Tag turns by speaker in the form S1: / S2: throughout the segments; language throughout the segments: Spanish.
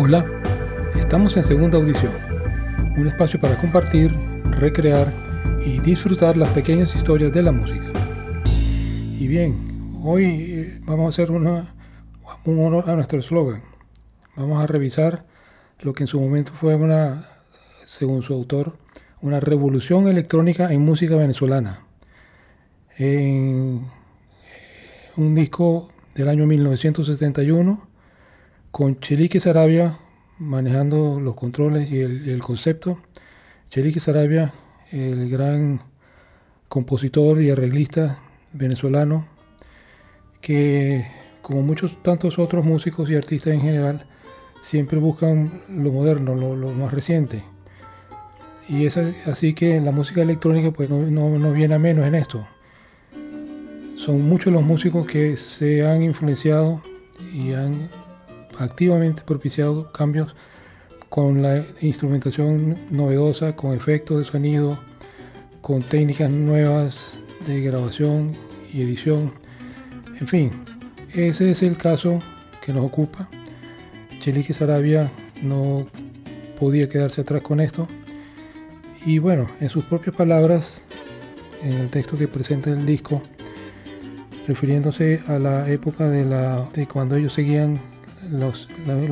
S1: Hola, estamos en segunda audición, un espacio para compartir, recrear y disfrutar las pequeñas historias de la música. Y bien, hoy eh, vamos a hacer una, un honor a nuestro eslogan. Vamos a revisar lo que en su momento fue una, según su autor, una revolución electrónica en música venezolana. En un disco del año 1971 con Chelique Sarabia manejando los controles y el, concepto. Chelique Sarabia, el gran compositor y arreglista venezolano, que como muchos tantos otros músicos y artistas en general, siempre buscan lo moderno, lo, más reciente. Y es así que la música electrónica pues no, no viene a menos en esto. Son muchos los músicos que se han influenciado y han activamente propiciado cambios con la instrumentación novedosa, con efectos de sonido, con técnicas nuevas de grabación y edición. En fin, ese es el caso que nos ocupa. Chelique Sarabia no podía quedarse atrás con esto. Y bueno, en sus propias palabras, en el texto que presenta el disco, refiriéndose a la época de, la, de cuando ellos seguían los,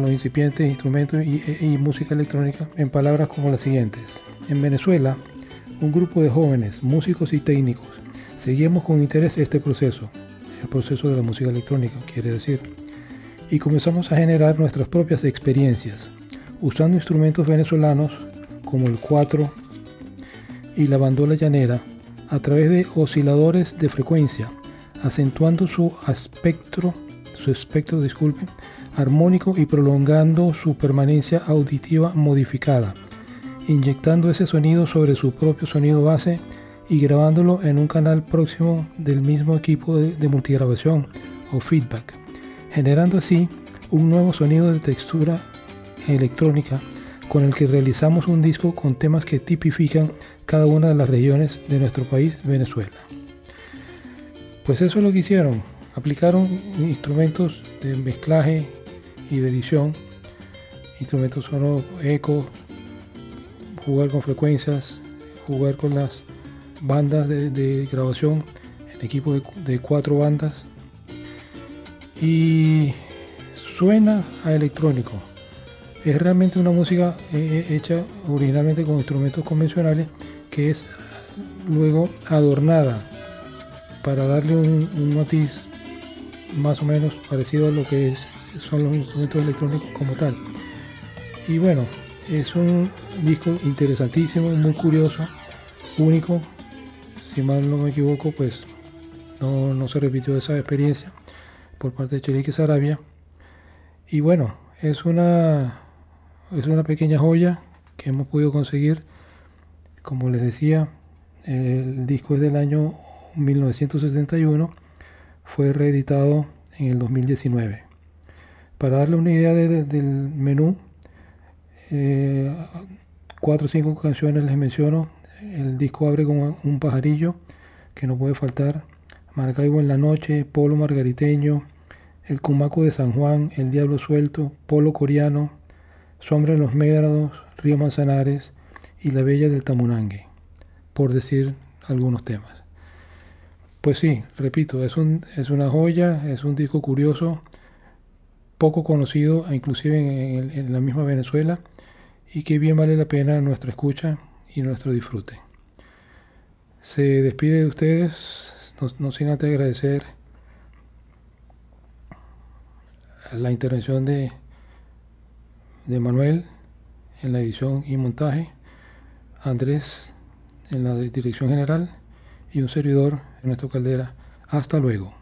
S1: incipientes instrumentos y, música electrónica en palabras como las siguientes. En Venezuela, un grupo de jóvenes, músicos y técnicos, seguimos con interés este proceso, el proceso de la música electrónica, quiere decir, y comenzamos a generar nuestras propias experiencias, usando instrumentos venezolanos como el cuatro y la bandola llanera a través de osciladores de frecuencia, acentuando su espectro, espectro, disculpen, armónico y prolongando su permanencia auditiva modificada, inyectando ese sonido sobre su propio sonido base y grabándolo en un canal próximo del mismo equipo de, multigrabación o feedback, generando así un nuevo sonido de textura electrónica con el que realizamos un disco con temas que tipifican cada una de las regiones de nuestro país, Venezuela. Pues eso es lo que hicieron, aplicaron instrumentos de mezclaje y de edición, instrumentos sonoros, eco, jugar con frecuencias, jugar con las bandas de, grabación, en equipo de, cuatro bandas y suena a electrónico. Es realmente una música eh, eh, hecha originalmente con instrumentos convencionales que es luego adornada para darle un, un matiz más o menos parecido a lo que son los instrumentos electrónicos como tal. Y bueno, es un disco interesantísimo, muy curioso, único. Si mal no me equivoco, pues no, se repitió esa experiencia por parte de Chelique Sarabia. Y bueno, es una, es una pequeña joya que hemos podido conseguir. Como les decía, el disco es del año 1971, fue reeditado en el 2019. Para darle una idea del menú, eh, cuatro o cinco canciones les menciono. El disco abre con un pajarillo que no puede faltar. Maracaibo en la noche, Polo Margariteño, El Cumaco de San Juan, El Diablo Suelto, Polo Coreano, Sombra en los Médrados, Río Manzanares y La Bella del Tamunangue, por decir algunos temas. Pues sí, repito, es, un, es una joya, es un disco curioso poco conocido, inclusive en, la misma Venezuela, y que bien vale la pena nuestra escucha y nuestro disfrute. Se despide de ustedes, no, sin antes agradecer la intervención de, de Manuel en la edición y montaje, Andrés en la dirección general y un servidor, en nuestra Caldera. Hasta luego.